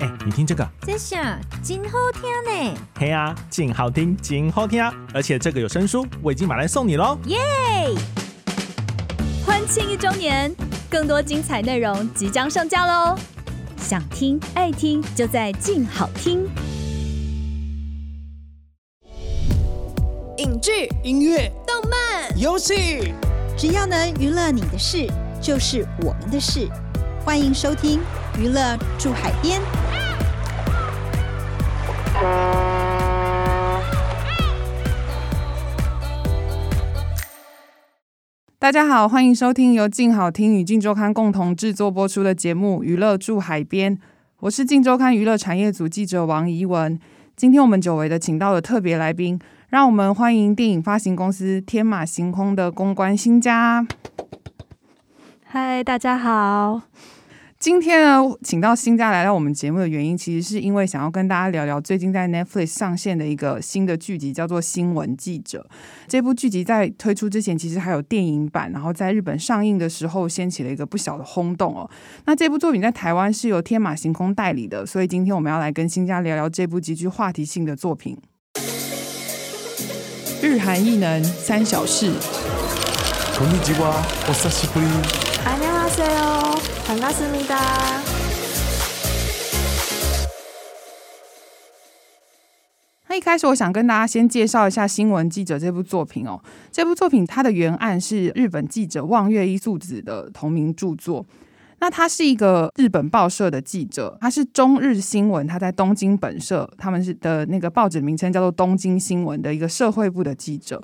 哎，你听这个，这下真好听呢。嘿啊，真好听，真好听啊！而且这个有声书，我已经买来送你喽。耶！欢庆一周年，更多精彩内容即将上架喽！想听爱听，就在静好听。影剧、音乐、动漫、游戏，只要能娱乐你的事，就是我们的事。欢迎收听《娱乐住海边》。大家好，欢迎收听由静好听与静周刊共同制作播出的节目《娱乐住海边》。我是静周刊娱乐产业组记者王怡文。今天我们久违的请到了特别来宾，让我们欢迎电影发行公司天马行空的公关新家。嗨，大家好。今天呢，请到欣家来到我们节目的原因，其实是因为想要跟大家聊聊最近在 Netflix 上线的一个新的剧集，叫做《新闻记者》。这部剧集在推出之前，其实还有电影版，然后在日本上映的时候，掀起了一个不小的轰动哦。那这部作品在台湾是由天马行空代理的，所以今天我们要来跟欣家聊聊这部极具话题性的作品。日韩艺能三小事。こんにちは、お久しぶり。 很高思密达那一开始我想跟大家先介绍一下新闻记者这部作品哦这部作品它的原案是日本记者望月一素子的同名著作那他是一个日本报社的记者，他是中日新闻，他在东京本社，他们是的那个报纸名称叫做东京新闻的一个社会部的记者。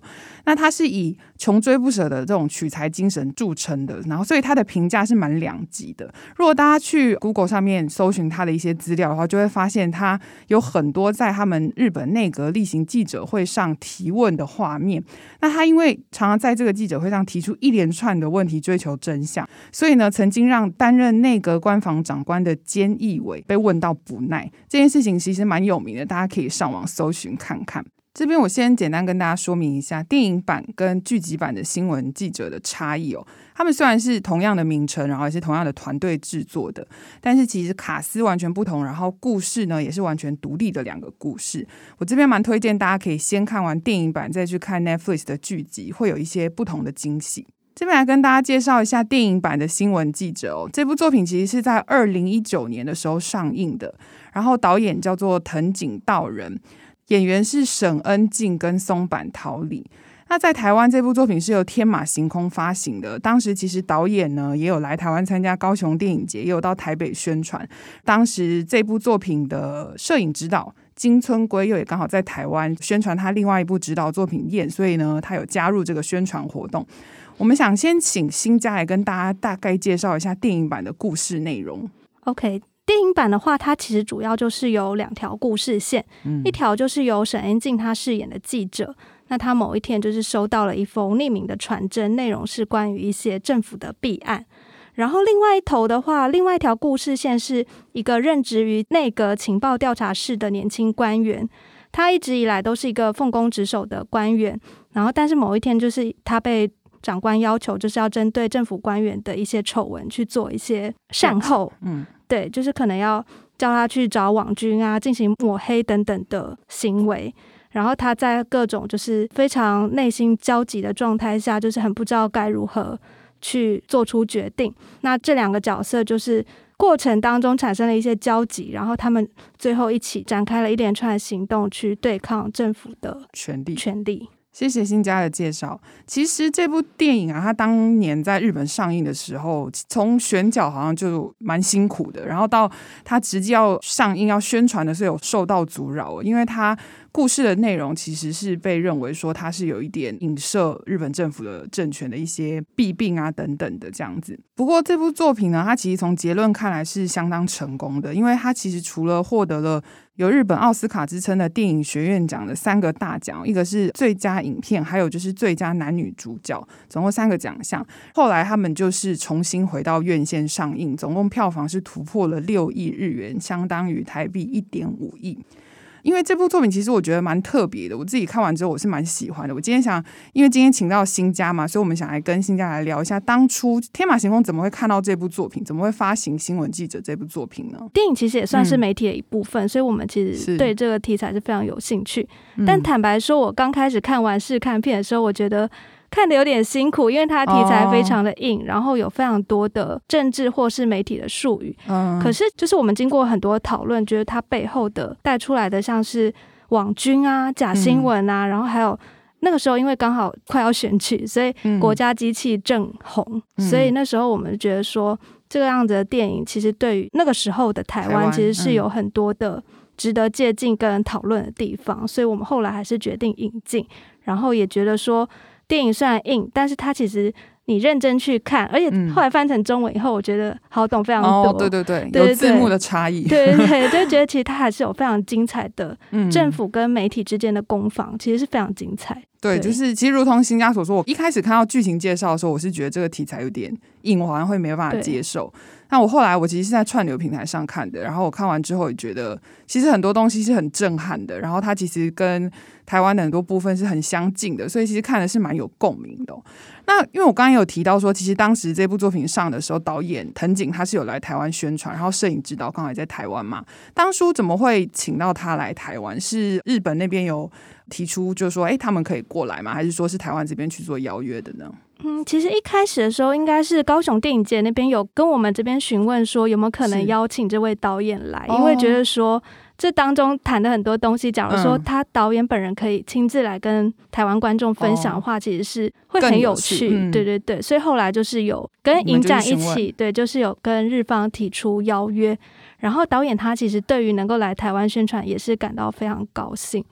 那他是以穷追不舍的这种取材精神著称的，然后所以他的评价是蛮两极的。如果大家去 Google 上面搜寻他的一些资料的话，就会发现他有很多在他们日本内阁例行记者会上提问的画面。那他因为常常在这个记者会上提出一连串的问题，追求真相，所以呢，曾经让大担任内阁官房长官的菅义伟被问到不耐，这件事情其实蛮有名的，大家可以上网搜寻看看。这边我先简单跟大家说明一下电影版跟剧集版的新闻记者的差异哦。他们虽然是同样的名称，然后也是同样的团队制作的，但是其实卡司完全不同，然后故事呢也是完全独立的两个故事。我这边蛮推荐大家可以先看完电影版，再去看 Netflix 的剧集，会有一些不同的惊喜。这边来跟大家介绍一下电影版的新闻记者哦。这部作品其实是在二零一九年的时候上映的，然后导演叫做藤井道人，演员是沈恩静跟松坂桃李。那在台湾这部作品是由天马行空发行的，当时其实导演呢也有来台湾参加高雄电影节，也有到台北宣传。当时这部作品的摄影指导金村圭佑也刚好在台湾宣传他另外一部指导作品《燕》，所以呢他有加入这个宣传活动。我们想先请新家来跟大家大概介绍一下电影版的故事内容。OK，电影版的话，它其实主要就是有两条故事线，嗯、一条就是由沈恩静她饰演的记者，那她某一天就是收到了一封匿名的传真，内容是关于一些政府的弊案。然后另外一头的话，另外一条故事线是一个任职于内阁情报调查室的年轻官员，他一直以来都是一个奉公职守的官员，然后但是某一天就是他被长官要求就是要针对政府官员的一些丑闻去做一些善后，嗯，对，就是可能要叫他去找网军啊，进行抹黑等等的行为。然后他在各种就是非常内心焦急的状态下，就是很不知道该如何去做出决定。那这两个角色就是过程当中产生了一些交集，然后他们最后一起展开了一连串行动，去对抗政府的权力。权力。谢谢新家的介绍。其实这部电影啊，它当年在日本上映的时候，从选角好像就蛮辛苦的，然后到它直接要上映要宣传的时候，有受到阻扰，因为它。故事的内容其实是被认为说它是有一点影射日本政府的政权的一些弊病啊等等的这样子。不过这部作品呢，它其实从结论看来是相当成功的，因为它其实除了获得了有日本奥斯卡之称的电影学院奖的三个大奖，一个是最佳影片，还有就是最佳男女主角，总共三个奖项。后来他们就是重新回到院线上映，总共票房是突破了六亿日元，相当于台币一点五亿。因为这部作品其实我觉得蛮特别的，我自己看完之后我是蛮喜欢的。我今天想，因为今天请到新家嘛，所以我们想来跟新家来聊一下，当初天马行空怎么会看到这部作品，怎么会发行《新闻记者》这部作品呢？电影其实也算是媒体的一部分，嗯、所以我们其实对这个题材是非常有兴趣。但坦白说，我刚开始看完试看片的时候，我觉得。看的有点辛苦，因为它题材非常的硬，哦、然后有非常多的政治或是媒体的术语。嗯，可是就是我们经过很多讨论，觉得它背后的带出来的像是网军啊、假新闻啊，嗯、然后还有那个时候因为刚好快要选举，所以国家机器正红，嗯、所以那时候我们觉得说这个样子的电影其实对于那个时候的台湾其实是有很多的值得借鉴跟讨论的地方，嗯、所以我们后来还是决定引进，然后也觉得说。电影虽然硬，但是它其实你认真去看，而且后来翻成中文以后，我觉得好懂非常多。哦，对对对，有字幕的差异。对对对，就觉得其实它还是有非常精彩的政府跟媒体之间的攻防，其实是非常精彩。对，就是其实如同新家所说，我一开始看到剧情介绍的时候，我是觉得这个题材有点硬，我好像会没有办法接受。那我后来我其实是在串流平台上看的，然后我看完之后也觉得，其实很多东西是很震撼的，然后它其实跟台湾的很多部分是很相近的，所以其实看的是蛮有共鸣的。那因为我刚刚有提到说，其实当时这部作品上的时候，导演藤井他是有来台湾宣传，然后摄影指导刚好也在台湾嘛。当初怎么会请到他来台湾？是日本那边有提出，就是说，哎，他们可以过来吗？还是说是台湾这边去做邀约的呢？嗯，其实一开始的时候，应该是高雄电影节那边有跟我们这边询问说，有没有可能邀请这位导演来，因为觉得说这当中谈的很多东西，假如说他导演本人可以亲自来跟台湾观众分享的话，其实是会很有趣。有嗯、对对对，所以后来就是有跟影展一起，对，就是有跟日方提出邀约，然后导演他其实对于能够来台湾宣传也是感到非常高兴。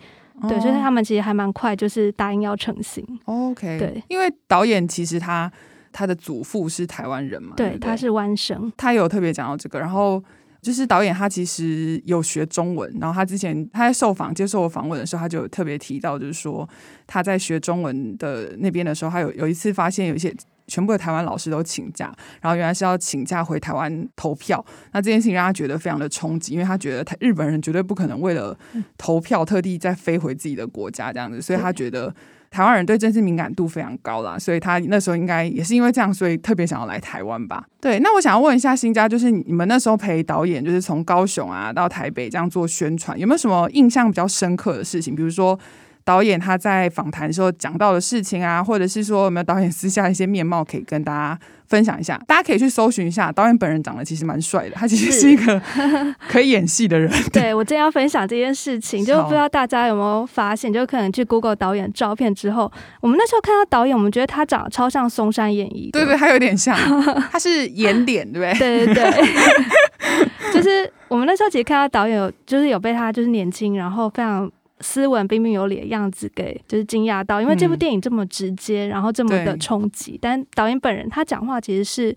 对，所以他们其实还蛮快，就是答应要成型。OK，对，因为导演其实他他的祖父是台湾人嘛，对，对对他是湾生，他有特别讲到这个。然后就是导演他其实有学中文，然后他之前他在受访接受我访问的时候，他就有特别提到，就是说他在学中文的那边的时候，他有有一次发现有一些。全部的台湾老师都请假，然后原来是要请假回台湾投票。那这件事情让他觉得非常的冲击，因为他觉得他日本人绝对不可能为了投票特地再飞回自己的国家这样子，所以他觉得台湾人对政治敏感度非常高啦。所以他那时候应该也是因为这样，所以特别想要来台湾吧。对，那我想要问一下新家，就是你们那时候陪导演，就是从高雄啊到台北这样做宣传，有没有什么印象比较深刻的事情？比如说。导演他在访谈的时候讲到的事情啊，或者是说有没有导演私下一些面貌可以跟大家分享一下？大家可以去搜寻一下，导演本人长得其实蛮帅的，他其实是一个 可以演戏的人。对，对我正要分享这件事情，就不知道大家有没有发现，就可能去 Google 导演照片之后，我们那时候看到导演，我们觉得他长得超像松山演一，对对，他有点像，他是演脸，对不对？对对对，就是我们那时候其实看到导演有，就是有被他就是年轻，然后非常。斯文彬彬有礼的样子给就是惊讶到，因为这部电影这么直接，嗯、然后这么的冲击。但导演本人他讲话其实是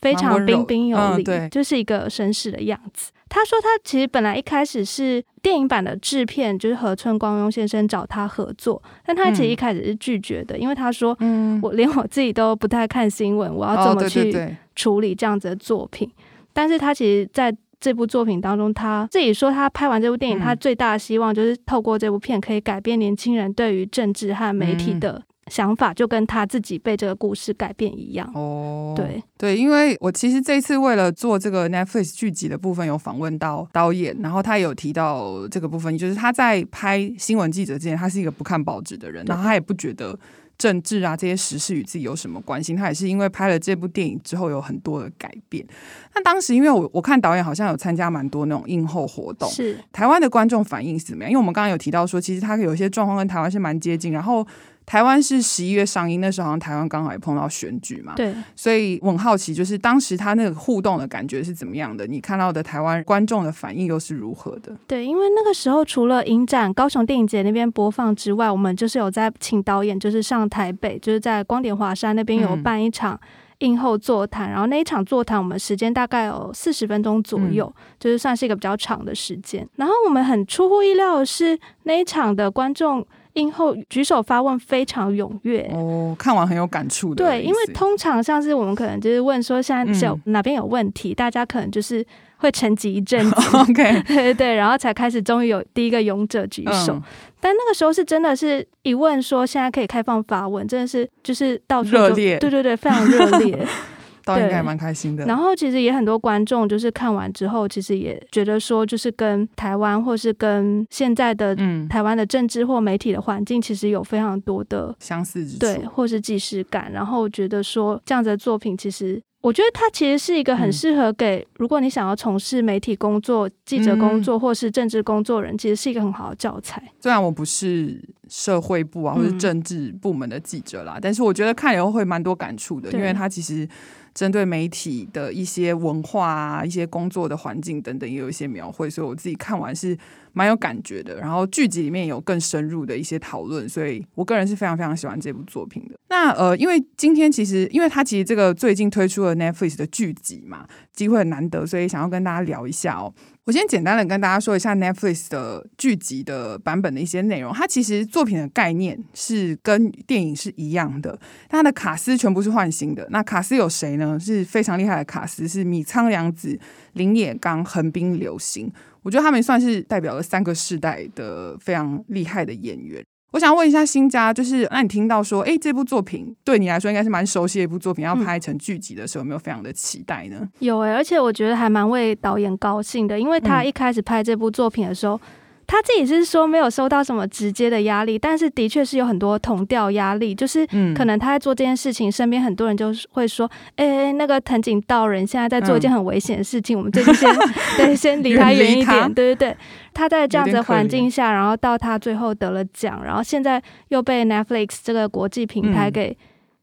非常彬彬有礼，嗯、就是一个绅士的样子。他说他其实本来一开始是电影版的制片，就是河村光庸先生找他合作，但他其实一开始是拒绝的，嗯、因为他说，嗯，我连我自己都不太看新闻，我要怎么去处理这样子的作品？哦、对对对，但是他其实在。这部作品当中，他自己说，他拍完这部电影，他最大的希望就是透过这部片可以改变年轻人对于政治和媒体的想法，就跟他自己被这个故事改变一样。哦，对对，因为我其实这次为了做这个 Netflix 剧集的部分，有访问到导演，然后他有提到这个部分，就是他在拍新闻记者之前，他是一个不看报纸的人，然后他也不觉得。政治啊，这些时事与自己有什么关系？他也是因为拍了这部电影之后有很多的改变。那当时因为我我看导演好像有参加蛮多那种映后活动，是台湾的观众反应是怎么样？因为我们刚刚有提到说，其实他有一些状况跟台湾是蛮接近，然后。台湾是十一月上映，那时候好像台湾刚好也碰到选举嘛，对，所以我很好奇，就是当时他那个互动的感觉是怎么样的？你看到的台湾观众的反应又是如何的？对，因为那个时候除了影展、高雄电影节那边播放之外，我们就是有在请导演，就是上台北，就是在光点华山那边有办一场映后座谈，嗯、然后那一场座谈我们时间大概有四十分钟左右，嗯、就是算是一个比较长的时间。然后我们很出乎意料的是，那一场的观众。映后举手发问非常踊跃哦，看完很有感触的。对，因为通常像是我们可能就是问说现在有哪边有问题，嗯、大家可能就是会沉寂一阵子。OK，对对对，然后才开始终于有第一个勇者举手。嗯、但那个时候是真的是一问说现在可以开放发文，真的是就是到处热烈，对对对，非常热烈。导演应该蛮开心的。然后其实也很多观众就是看完之后，其实也觉得说，就是跟台湾或是跟现在的台湾的政治或媒体的环境，其实有非常多的相似之处，对，或是既视感。然后觉得说这样子的作品，其实我觉得它其实是一个很适合给如果你想要从事媒体工作、记者工作或是政治工作人，其实是一个很好的教材。虽然我不是社会部啊或是政治部门的记者啦，但是我觉得看以后会蛮多感触的，因为它其实。针对媒体的一些文化啊、一些工作的环境等等，也有一些描绘，所以我自己看完是蛮有感觉的。然后剧集里面有更深入的一些讨论，所以我个人是非常非常喜欢这部作品的。那呃，因为今天其实，因为它其实这个最近推出了 Netflix 的剧集嘛，机会很难得，所以想要跟大家聊一下哦。我先简单的跟大家说一下 Netflix 的剧集的版本的一些内容。它其实作品的概念是跟电影是一样的，但它的卡司全部是换新的。那卡司有谁呢？是非常厉害的卡司，是米仓凉子、林野刚、横滨流星。我觉得他们算是代表了三个世代的非常厉害的演员。我想问一下新家，就是那你听到说，哎，这部作品对你来说应该是蛮熟悉的一部作品，要拍成剧集的时候，有没有非常的期待呢？有哎、欸，而且我觉得还蛮为导演高兴的，因为他一开始拍这部作品的时候。嗯他自己是说没有收到什么直接的压力，但是的确是有很多同调压力，就是可能他在做这件事情，身边很多人就会说：“哎、欸，那个藤井道人现在在做一件很危险的事情，嗯、我们最近先 对先离他远一点。”对对对，他在这样子的环境下，然后到他最后得了奖，然后现在又被 Netflix 这个国际平台给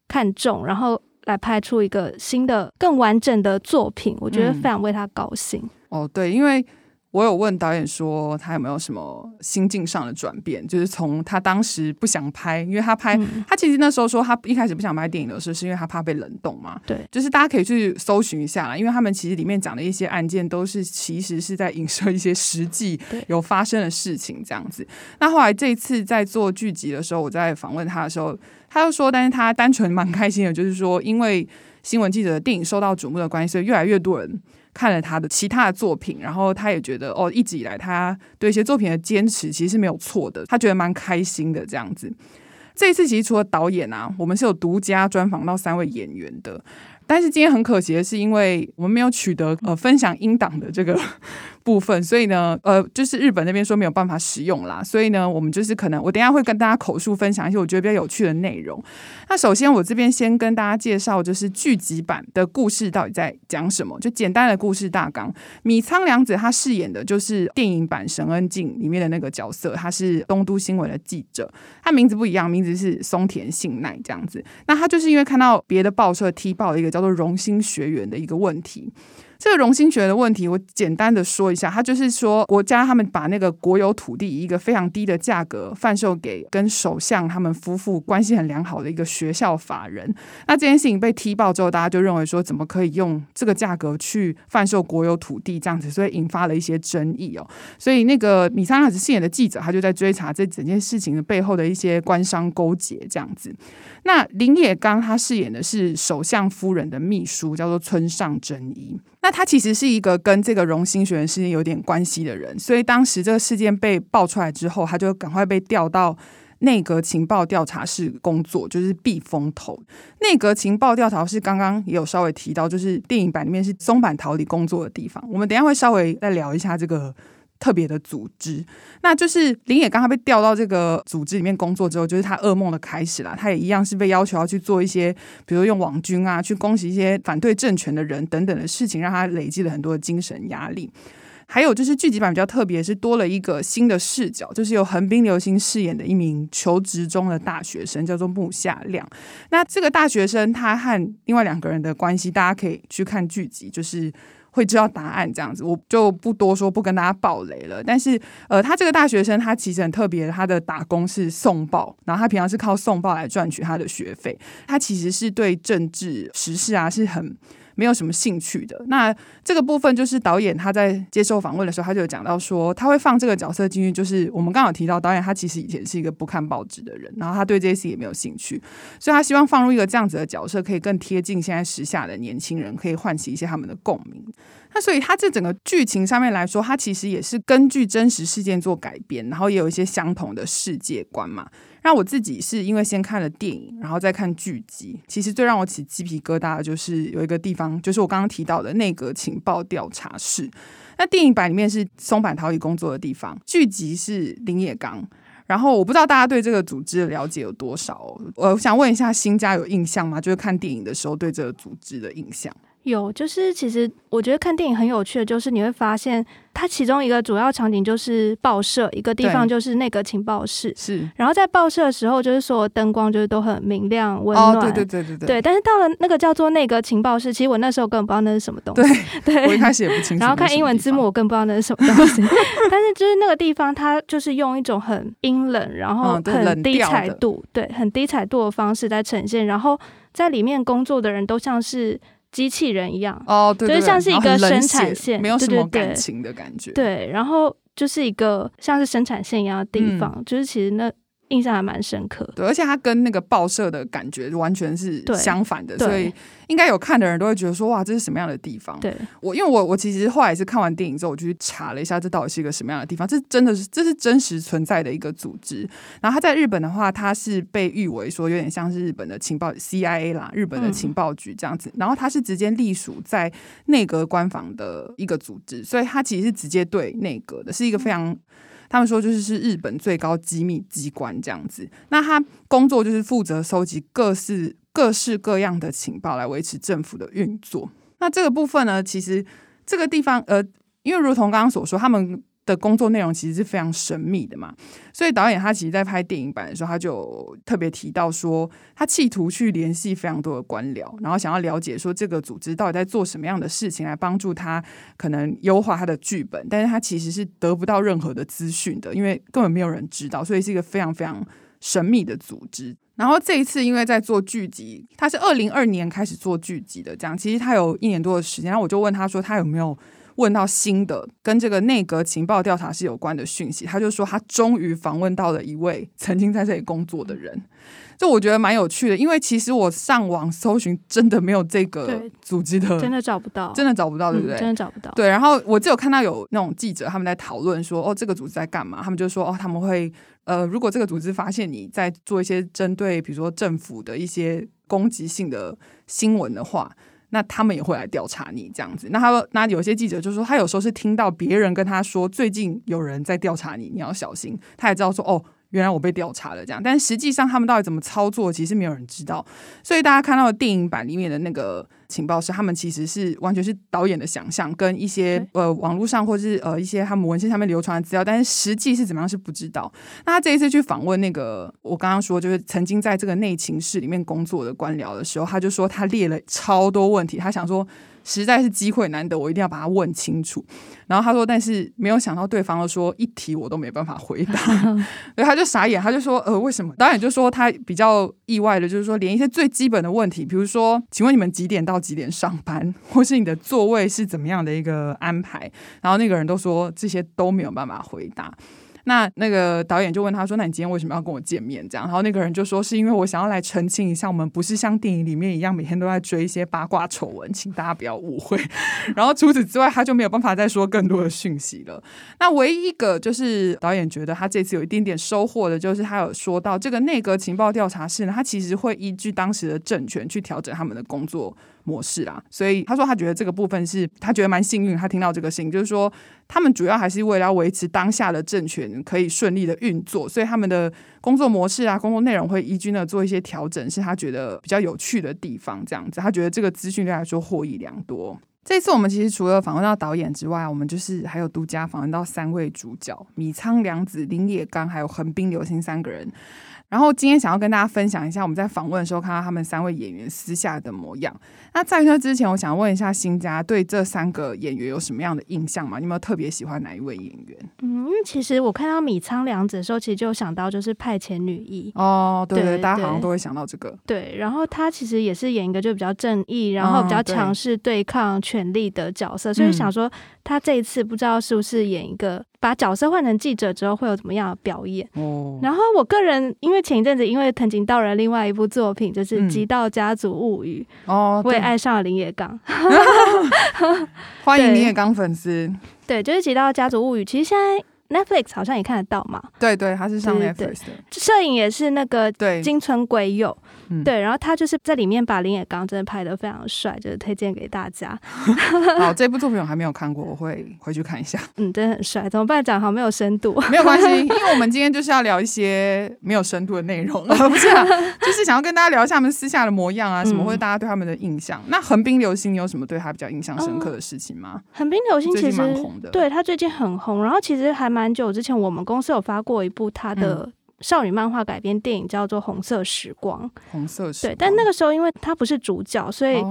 看中，嗯、然后来拍出一个新的、更完整的作品，我觉得非常为他高兴。嗯、哦，对，因为。我有问导演说他有没有什么心境上的转变，就是从他当时不想拍，因为他拍、嗯、他其实那时候说他一开始不想拍电影的时候，是因为他怕被冷冻嘛。对，就是大家可以去搜寻一下啦，因为他们其实里面讲的一些案件都是其实是在影射一些实际 有发生的事情这样子。那后来这一次在做剧集的时候，我在访问他的时候，他就说，但是他单纯蛮开心的，就是说因为新闻记者的电影受到瞩目的关系，所以越来越多人。看了他的其他的作品，然后他也觉得哦，一直以来他对一些作品的坚持其实是没有错的，他觉得蛮开心的这样子。这一次其实除了导演啊，我们是有独家专访到三位演员的。但是今天很可惜的是，因为我们没有取得呃分享英档的这个部分，所以呢，呃，就是日本那边说没有办法使用啦。所以呢，我们就是可能我等一下会跟大家口述分享一些我觉得比较有趣的内容。那首先我这边先跟大家介绍，就是剧集版的故事到底在讲什么，就简单的故事大纲。米仓凉子她饰演的就是电影版神恩静里面的那个角色，她是东都新闻的记者，她名字不一样，名字是松田信奈这样子。那她就是因为看到别的报社踢爆了一个叫做荣兴学员的一个问题，这个荣兴学的问题，我简单的说一下，他就是说国家他们把那个国有土地以一个非常低的价格贩售给跟首相他们夫妇关系很良好的一个学校法人。那这件事情被踢爆之后，大家就认为说，怎么可以用这个价格去贩售国有土地这样子，所以引发了一些争议哦。所以那个米仓凉子饰演的记者，他就在追查这整件事情的背后的一些官商勾结这样子。那林野刚他饰演的是首相夫人的秘书，叫做村上真一。那他其实是一个跟这个荣兴学院事件有点关系的人，所以当时这个事件被爆出来之后，他就赶快被调到内阁情报调查室工作，就是避风头。内阁情报调查室刚刚也有稍微提到，就是电影版里面是松坂桃李工作的地方。我们等下会稍微再聊一下这个。特别的组织，那就是林野刚他被调到这个组织里面工作之后，就是他噩梦的开始啦。他也一样是被要求要去做一些，比如用网军啊，去攻击一些反对政权的人等等的事情，让他累积了很多的精神压力。还有就是剧集版比较特别，是多了一个新的视角，就是由横滨流星饰演的一名求职中的大学生，叫做木下亮。那这个大学生他和另外两个人的关系，大家可以去看剧集，就是。会知道答案这样子，我就不多说，不跟大家爆雷了。但是，呃，他这个大学生，他其实很特别，他的打工是送报，然后他平常是靠送报来赚取他的学费。他其实是对政治时事啊是很。没有什么兴趣的。那这个部分就是导演他在接受访问的时候，他就有讲到说，他会放这个角色进去，就是我们刚好提到导演他其实以前是一个不看报纸的人，然后他对这些事也没有兴趣，所以他希望放入一个这样子的角色，可以更贴近现在时下的年轻人，可以唤起一些他们的共鸣。那所以他这整个剧情上面来说，他其实也是根据真实事件做改编，然后也有一些相同的世界观嘛。那我自己是因为先看了电影，然后再看剧集。其实最让我起鸡皮疙瘩的就是有一个地方，就是我刚刚提到的内阁情报调查室。那电影版里面是松坂桃李工作的地方，剧集是林野刚。然后我不知道大家对这个组织的了解有多少，我想问一下新家有印象吗？就是看电影的时候对这个组织的印象。有，就是其实我觉得看电影很有趣的，就是你会发现它其中一个主要场景就是报社，一个地方就是那个情报室。是，然后在报社的时候，就是所有灯光就是都很明亮、温暖。哦，对对对对对。对，但是到了那个叫做那个情报室，其实我那时候根本不知道那是什么东西。对，对我一开始也不清楚。然后看英文字幕，我更不知道那是什么东西。但是就是那个地方，它就是用一种很阴冷，然后很低彩度，嗯、对，很低彩度的方式在呈现。然后在里面工作的人都像是。机器人一样哦，对，对，对，就是像是一个生产线，没有什么感情的感觉。对，对，对，然后就是一个像是生产线一样的地方，嗯、就是其实那。印象还蛮深刻，对，而且它跟那个报社的感觉完全是相反的，所以应该有看的人都会觉得说，哇，这是什么样的地方？对，我因为我我其实后来是看完电影之后，我就去查了一下，这到底是一个什么样的地方？这真的是这是真实存在的一个组织。然后它在日本的话，它是被誉为说有点像是日本的情报 CIA 啦，日本的情报局这样子。嗯、然后它是直接隶属在内阁官房的一个组织，所以它其实是直接对内阁的，是一个非常。他们说就是是日本最高机密机关这样子，那他工作就是负责收集各式各式各样的情报来维持政府的运作。那这个部分呢，其实这个地方呃，因为如同刚刚所说，他们。的工作内容其实是非常神秘的嘛，所以导演他其实，在拍电影版的时候，他就特别提到说，他企图去联系非常多的官僚，然后想要了解说这个组织到底在做什么样的事情，来帮助他可能优化他的剧本，但是他其实是得不到任何的资讯的，因为根本没有人知道，所以是一个非常非常神秘的组织。然后这一次，因为在做剧集，他是二零二年开始做剧集的，这样其实他有一年多的时间，然后我就问他说，他有没有？问到新的跟这个内阁情报调查室有关的讯息，他就说他终于访问到了一位曾经在这里工作的人，这我觉得蛮有趣的，因为其实我上网搜寻真的没有这个组织的，真的找不到，真的找不到，对不对？真的找不到。对，然后我只有看到有那种记者他们在讨论说，哦，这个组织在干嘛？他们就说，哦，他们会呃，如果这个组织发现你在做一些针对比如说政府的一些攻击性的新闻的话。那他们也会来调查你这样子。那他那有些记者就说，他有时候是听到别人跟他说，最近有人在调查你，你要小心。他也知道说，哦，原来我被调查了这样。但实际上他们到底怎么操作，其实没有人知道。所以大家看到的电影版里面的那个。情报是，他们其实是完全是导演的想象，跟一些呃网络上或是呃一些他们文献上面流传的资料，但是实际是怎么样是不知道。那他这一次去访问那个我刚刚说就是曾经在这个内情室里面工作的官僚的时候，他就说他列了超多问题，他想说。实在是机会难得，我一定要把它问清楚。然后他说，但是没有想到对方说一题我都没办法回答，所以他就傻眼，他就说呃为什么？导演就说他比较意外的，就是说连一些最基本的问题，比如说请问你们几点到几点上班，或是你的座位是怎么样的一个安排，然后那个人都说这些都没有办法回答。那那个导演就问他说：“那你今天为什么要跟我见面？”这样，然后那个人就说：“是因为我想要来澄清一下，我们不是像电影里面一样每天都在追一些八卦丑闻，请大家不要误会。”然后除此之外，他就没有办法再说更多的讯息了。那唯一一个就是导演觉得他这次有一点点收获的，就是他有说到这个内阁情报调查室呢，他其实会依据当时的政权去调整他们的工作模式啦，所以他说他觉得这个部分是他觉得蛮幸运，他听到这个信，就是说他们主要还是为了要维持当下的政权可以顺利的运作，所以他们的工作模式啊、工作内容会依据呢做一些调整，是他觉得比较有趣的地方。这样子，他觉得这个资讯对他来说获益良多。这次我们其实除了访问到导演之外，我们就是还有独家访问到三位主角：米仓凉子、林野刚还有横滨流星三个人。然后今天想要跟大家分享一下，我们在访问的时候看到他们三位演员私下的模样。那在那之前，我想问一下新家对这三个演员有什么样的印象吗？你有没有特别喜欢哪一位演员？嗯，因为其实我看到米仓凉子的时候，其实就想到就是派遣女一哦，对对，大家好像都会想到这个。对，然后他其实也是演一个就比较正义，然后比较强势对抗权力的角色，所以想说他这一次不知道是不是演一个把角色换成记者之后会有怎么样的表演。哦，然后我个人因为前一阵子因为藤井道人另外一部作品就是《极道家族物语》哦，我也爱上了林野刚。欢迎林野刚粉丝。对，就是《极道家族物语》，其实现在。Netflix 好像也看得到嘛？对对，他是上 Netflix 的。摄影也是那个对金村圭佑。嗯、对，然后他就是在里面把林野刚真的拍的非常帅，就是推荐给大家。好，这部作品我还没有看过，我会回去看一下。嗯，真的很帅，怎么办？讲好没有深度，没有关系，因为我们今天就是要聊一些没有深度的内容，不是、啊，就是想要跟大家聊一下他们私下的模样啊，什么或者大家对他们的印象。嗯、那横滨流星，你有什么对他比较印象深刻的事情吗？横滨流星其实蛮红的，对他最近很红，然后其实还蛮久之前，我们公司有发过一部他的、嗯。少女漫画改编电影叫做《红色时光》，红色时光。对，但那个时候因为他不是主角，所以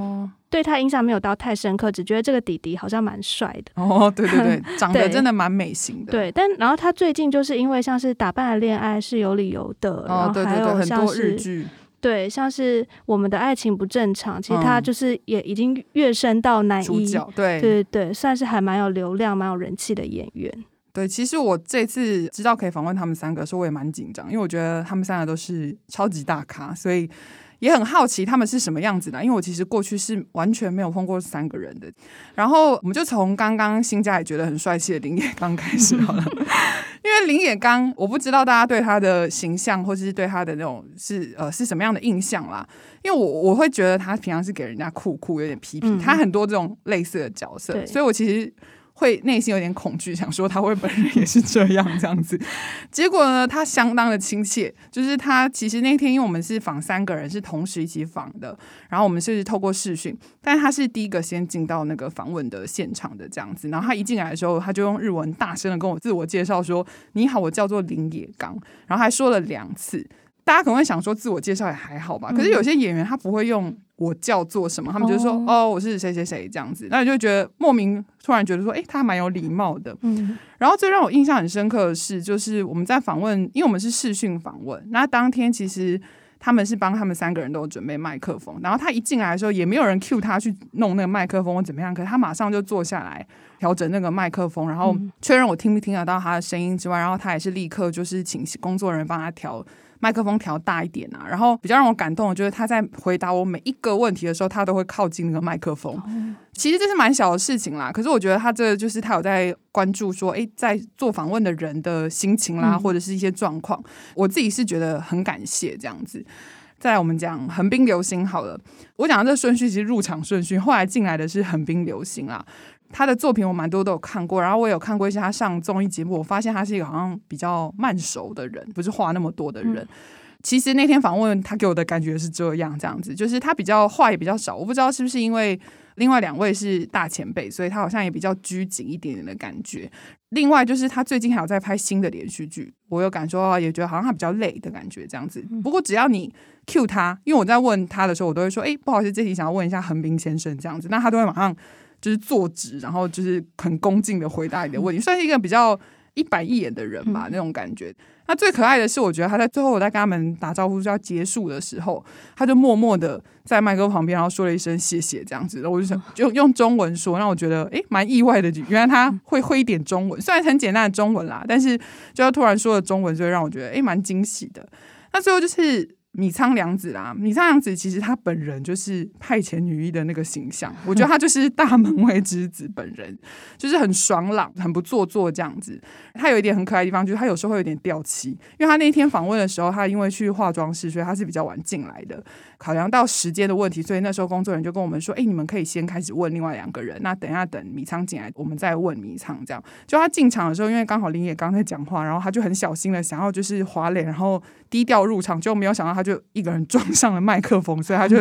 对他印象没有到太深刻，只觉得这个弟弟好像蛮帅的。哦，对对对，长得真的蛮美型的。对，但然后他最近就是因为像是打扮的恋爱是有理由的，然后还有像是日剧，对，像是我们的爱情不正常，其实他就是也已经跃升到男一，对对对，算是还蛮有流量、蛮有人气的演员。对，其实我这次知道可以访问他们三个的时候，我也蛮紧张，因为我觉得他们三个都是超级大咖，所以也很好奇他们是什么样子的。因为我其实过去是完全没有碰过三个人的。然后我们就从刚刚新家也觉得很帅气的林野刚开始好了，因为林野刚，我不知道大家对他的形象或者是对他的那种是呃是什么样的印象啦。因为我我会觉得他平常是给人家酷酷，有点痞痞，他很多这种类似的角色，嗯、所以我其实。会内心有点恐惧，想说他会本人也是这样这样子，结果呢，他相当的亲切。就是他其实那天，因为我们是访三个人，是同时一起访的，然后我们是透过视讯，但他是第一个先进到那个访问的现场的这样子。然后他一进来的时候，他就用日文大声的跟我自我介绍说：“你好，我叫做林野刚。”然后还说了两次。大家可能会想说自我介绍也还好吧，可是有些演员他不会用我叫做什么，他们就说哦，我是谁谁谁这样子，那你就觉得莫名突然觉得说，诶，他蛮有礼貌的。嗯，然后最让我印象很深刻的是，就是我们在访问，因为我们是视讯访问，那当天其实他们是帮他们三个人都有准备麦克风，然后他一进来的时候也没有人 cue 他去弄那个麦克风或怎么样，可是他马上就坐下来调整那个麦克风，然后确认我听不听得到他的声音之外，然后他也是立刻就是请工作人员帮他调。麦克风调大一点啊，然后比较让我感动的就是他在回答我每一个问题的时候，他都会靠近那个麦克风。其实这是蛮小的事情啦，可是我觉得他这个就是他有在关注说，诶，在做访问的人的心情啦，或者是一些状况，我自己是觉得很感谢这样子。再来我们讲横滨流星好了，我讲的这顺序其实入场顺序，后来进来的是横滨流星啦。他的作品我蛮多都有看过，然后我也有看过一些他上综艺节目，我发现他是一个好像比较慢熟的人，不是话那么多的人。嗯、其实那天访问他给我的感觉是这样，这样子，就是他比较话也比较少。我不知道是不是因为另外两位是大前辈，所以他好像也比较拘谨一点点的感觉。另外就是他最近还有在拍新的连续剧，我有感受到，也觉得好像他比较累的感觉，这样子。不过只要你 cue 他，因为我在问他的时候，我都会说，哎，不好意思，这题想要问一下横滨先生这样子，那他都会马上。就是坐直，然后就是很恭敬的回答你的问题，算是一个比较一板一眼的人吧，那种感觉。那最可爱的是，我觉得他在最后我在跟他们打招呼就要结束的时候，他就默默的在麦克旁边，然后说了一声谢谢这样子。然后我就想就用中文说，让我觉得诶蛮意外的，原来他会会一点中文，虽然很简单的中文啦，但是就要突然说了中文，所以让我觉得诶蛮惊喜的。那最后就是。米仓凉子啦，米仓凉子其实她本人就是派遣女一的那个形象，我觉得她就是大门外之子本人，就是很爽朗、很不做作这样子。她有一点很可爱的地方，就是她有时候会有点掉漆，因为她那天访问的时候，她因为去化妆室，所以她是比较晚进来的。考量到时间的问题，所以那时候工作人员就跟我们说：“哎，你们可以先开始问另外两个人，那等一下等米仓进来，我们再问米仓。”这样，就他进场的时候，因为刚好林野刚在讲话，然后他就很小心的想要就是滑脸，然后低调入场，就没有想到他就一个人撞上了麦克风，所以他就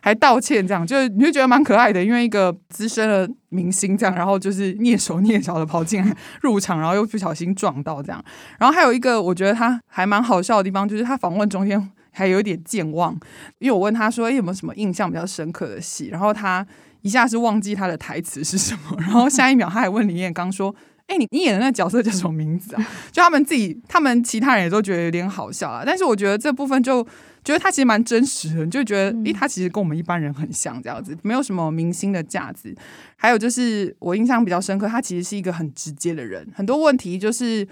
还道歉，这样就你就觉得蛮可爱的，因为一个资深的明星这样，然后就是蹑手蹑脚的跑进来入场，然后又不小心撞到这样，然后还有一个我觉得他还蛮好笑的地方，就是他访问中间。还有一点健忘，因为我问他说：“哎，有没有什么印象比较深刻的戏？”然后他一下是忘记他的台词是什么，然后下一秒他还问李彦刚说：“哎、欸，你你演的那个角色叫什么名字啊？” 就他们自己，他们其他人也都觉得有点好笑啊。但是我觉得这部分就觉得他其实蛮真实的，就觉得，诶，他其实跟我们一般人很像，这样子，没有什么明星的架子。还有就是我印象比较深刻，他其实是一个很直接的人，很多问题就是。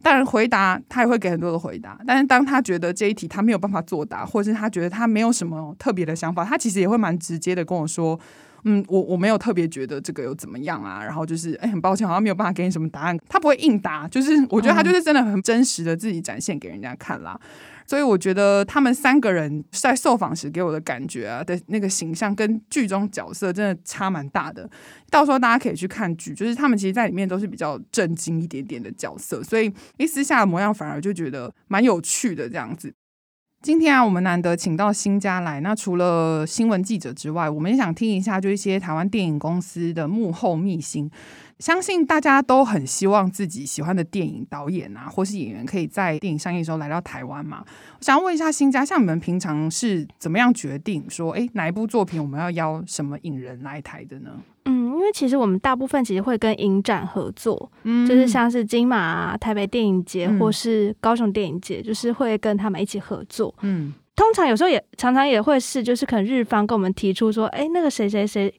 当然，回答他也会给很多的回答，但是当他觉得这一题他没有办法作答，或者是他觉得他没有什么特别的想法，他其实也会蛮直接的跟我说：“嗯，我我没有特别觉得这个有怎么样啊。”然后就是，哎，很抱歉，好像没有办法给你什么答案。他不会应答，就是我觉得他就是真的很真实的自己展现给人家看啦。所以我觉得他们三个人在受访时给我的感觉啊的那个形象跟剧中角色真的差蛮大的。到时候大家可以去看剧，就是他们其实在里面都是比较震惊一点点的角色，所以一私下的模样反而就觉得蛮有趣的这样子。今天啊，我们难得请到新家来，那除了新闻记者之外，我们也想听一下，就一些台湾电影公司的幕后秘辛。相信大家都很希望自己喜欢的电影导演啊，或是演员，可以在电影上映的时候来到台湾嘛。我想要问一下新家，像你们平常是怎么样决定说，哎，哪一部作品我们要邀什么影人来台的呢？因为其实我们大部分其实会跟影展合作，嗯，就是像是金马啊、台北电影节、嗯、或是高雄电影节，就是会跟他们一起合作。嗯，通常有时候也常常也会是，就是可能日方跟我们提出说，哎，那个谁谁谁。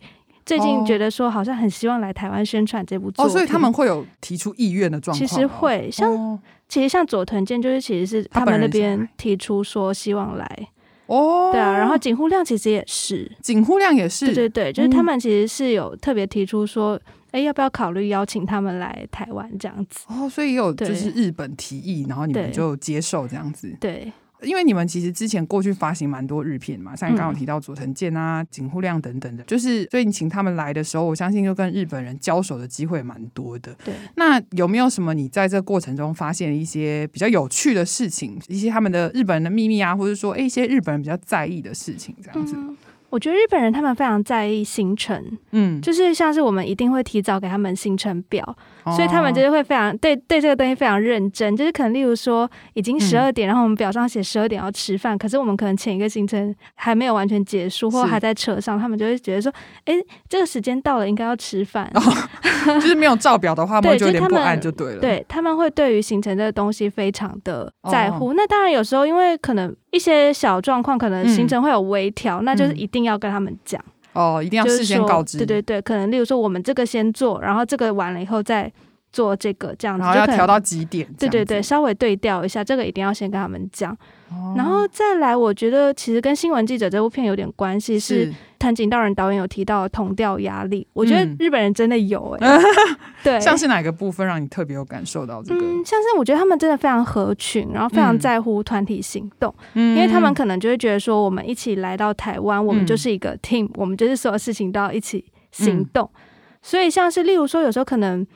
最近觉得说好像很希望来台湾宣传这部作品，哦，所以他们会有提出意愿的状况。其实会像，哦、其实像佐藤健就是其实是他们那边提出说希望来哦，对啊，然后警护量其实也是，警护量也是，对对对，就是他们其实是有特别提出说，哎、嗯，要不要考虑邀请他们来台湾这样子？哦，所以也有就是日本提议，然后你们就接受这样子，对。因为你们其实之前过去发行蛮多日片嘛，像你刚刚有提到佐藤健啊、井户亮等等的，就是所以你请他们来的时候，我相信就跟日本人交手的机会蛮多的。对，那有没有什么你在这个过程中发现一些比较有趣的事情，一些他们的日本人的秘密啊，或者说诶一些日本人比较在意的事情，这样子？嗯我觉得日本人他们非常在意行程，嗯，就是像是我们一定会提早给他们行程表，哦、所以他们就是会非常对对这个东西非常认真，就是可能例如说已经十二点，嗯、然后我们表上写十二点要吃饭，可是我们可能前一个行程还没有完全结束，或还在车上，他们就会觉得说，哎，这个时间到了，应该要吃饭，哦、就是没有照表的话，对，就有点不安就对了。对，他们会对于行程这个东西非常的在乎。哦、那当然有时候因为可能。一些小状况，可能行程会有微调，嗯、那就是一定要跟他们讲哦，一定要事先告知。对对对，可能例如说，我们这个先做，然后这个完了以后再做这个，这样子。然后要调到几点？对对对，稍微对调一下，这个一定要先跟他们讲。哦、然后再来，我觉得其实跟新闻记者这部片有点关系，是。是。藤井道人导演有提到同调压力，我觉得日本人真的有哎、欸，嗯、对，像是哪个部分让你特别有感受到这个？嗯，像是我觉得他们真的非常合群，然后非常在乎团体行动，嗯、因为他们可能就会觉得说，我们一起来到台湾，我们就是一个 team，、嗯、我们就是所有事情都要一起行动，嗯、所以像是例如说，有时候可能。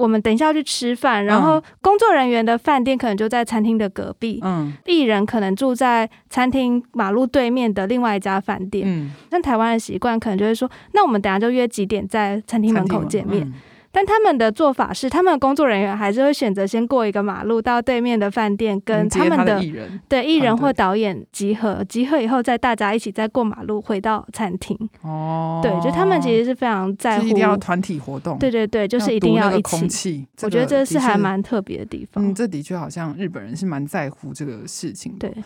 我们等一下要去吃饭，然后工作人员的饭店可能就在餐厅的隔壁，嗯，艺人可能住在餐厅马路对面的另外一家饭店，嗯，像台湾的习惯可能就会说，那我们等下就约几点在餐厅门口见面。但他们的做法是，他们的工作人员还是会选择先过一个马路到对面的饭店，跟他们的对艺人或导演集合，集合以后再大家一起再过马路回到餐厅。哦，对，就他们其实是非常在乎，一定要团体活动。对对对，就是一定要一起。我觉得这是还蛮特别的地方。嗯，这的确好像日本人是蛮在乎这个事情的。对。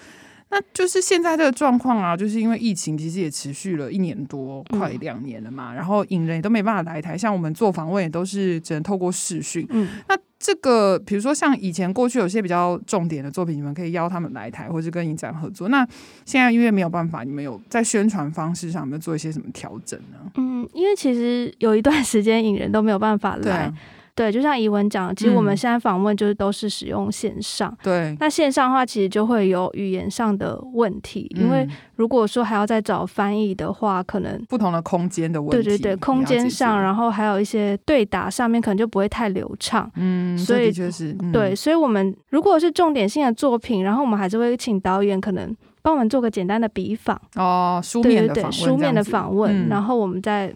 那就是现在这个状况啊，就是因为疫情其实也持续了一年多，快两年了嘛。嗯、然后影人也都没办法来台，像我们做访问也都是只能透过视讯。嗯，那这个比如说像以前过去有些比较重点的作品，你们可以邀他们来台，或是跟影展合作。那现在因为没有办法，你们有在宣传方式上有没有做一些什么调整呢？嗯，因为其实有一段时间影人都没有办法来。对，就像怡文讲，其实我们现在访问就是都是使用线上。嗯、对，那线上的话，其实就会有语言上的问题，嗯、因为如果说还要再找翻译的话，可能不同的空间的问题。对对对，空间上，然后还有一些对答上面可能就不会太流畅。嗯，所以就是、嗯、对，所以我们如果是重点性的作品，然后我们还是会请导演可能帮我们做个简单的笔访。哦，书面的访问，对对对，书面的访问，嗯、然后我们再。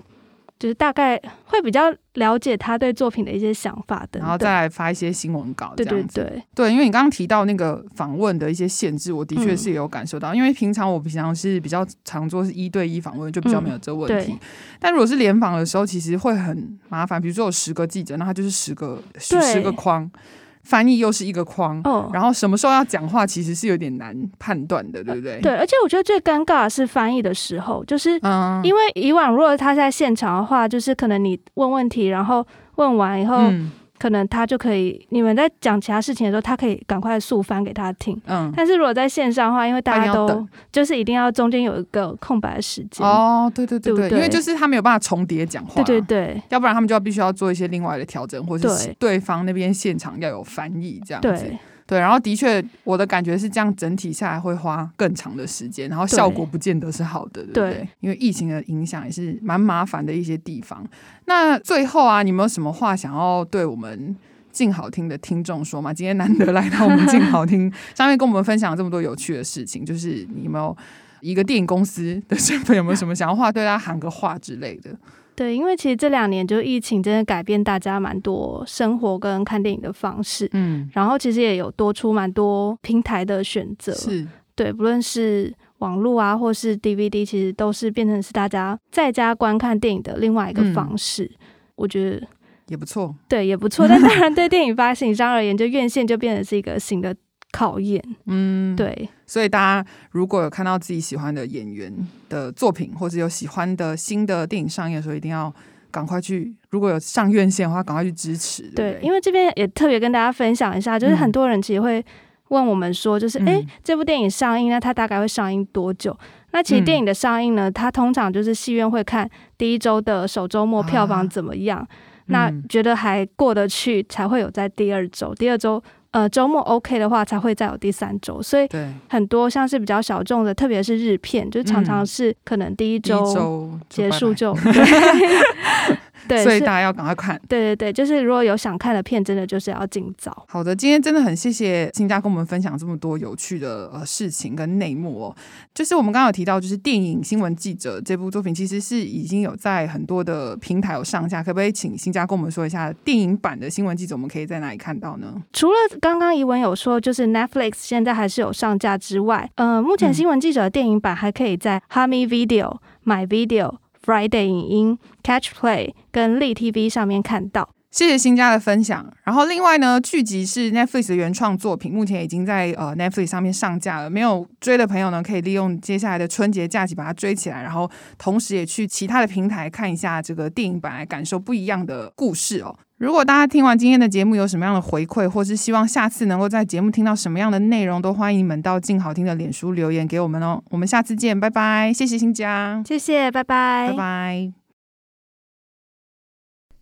就是大概会比较了解他对作品的一些想法等等，然后再来发一些新闻稿。对对对对，因为你刚刚提到那个访问的一些限制，我的确是有感受到。嗯、因为平常我平常是比较常做是一对一访问，就比较没有这个问题。嗯、但如果是联访的时候，其实会很麻烦。比如说有十个记者，那他就是十个十十个框。翻译又是一个框，哦，然后什么时候要讲话，其实是有点难判断的，对不对？对，而且我觉得最尴尬的是翻译的时候，就是因为以往如果他在现场的话，就是可能你问问题，然后问完以后。嗯可能他就可以，你们在讲其他事情的时候，他可以赶快速翻给他听。嗯，但是如果在线上的话，因为大家都就是一定要中间有一个空白的时间。哦，对对对对，对对，因为就是他没有办法重叠讲话。对对对，要不然他们就要必须要做一些另外的调整，或者是对方那边现场要有翻译这样子。对。然后的确，我的感觉是这样，整体下来会花更长的时间，然后效果不见得是好的，对，对不对？对，因为疫情的影响也是蛮麻烦的一些地方。那最后啊，你们有什么话想要对我们静好听的听众说吗？今天难得来到我们静好听 上面跟我们分享这么多有趣的事情，就是你有没有一个电影公司的身份，有没有什么想要话对大家喊个话之类的？对，因为其实这两年就疫情真的改变大家蛮多生活跟看电影的方式，嗯，然后其实也有多出蛮多平台的选择，是。对，不论是网络啊，或是 DVD，其实都是变成是大家在家观看电影的另外一个方式，嗯、我觉得也不错，对，也不错，但当然对电影发行商而言，就院线就变成是一个新的。考验，嗯，对，所以大家如果有看到自己喜欢的演员的作品，或者有喜欢的新的电影上映的时候，一定要赶快去。如果有上院线的话，赶快去支持。对，对，因为这边也特别跟大家分享一下，就是很多人其实会问我们说，就是哎、嗯，这部电影上映，那它大概会上映多久？那其实电影的上映呢，它通常就是戏院会看第一周的首周末票房怎么样，啊、那觉得还过得去，才会有在第二周，第二周。呃，周末 OK 的话，才会再有第三周，所以很多像是比较小众的，特别是日片，就常常是可能第一周结束就。对，所以大家要赶快看。对对对，就是如果有想看的片，真的就是要尽早。好的，今天真的很谢谢新家跟我们分享这么多有趣的呃事情跟内幕哦。就是我们刚刚有提到，就是电影新闻记者这部作品，其实是已经有在很多的平台有上架。可不可以请新家跟我们说一下电影版的新闻记者，我们可以在哪里看到呢？除了刚刚怡文有说，就是 Netflix 现在还是有上架之外，呃，目前新闻记者的电影版还可以在 Hami Video、My Video。Friday 影音、Catch Play 跟立 TV 上面看到。谢谢新家的分享。然后另外呢，剧集是 Netflix 的原创作品，目前已经在呃 Netflix 上面上架了。没有追的朋友呢，可以利用接下来的春节假期把它追起来，然后同时也去其他的平台看一下这个电影版，来感受不一样的故事哦。如果大家听完今天的节目有什么样的回馈，或是希望下次能够在节目听到什么样的内容，都欢迎你们到静好听的脸书留言给我们哦。我们下次见，拜拜！谢谢新家，谢谢，拜拜，拜拜。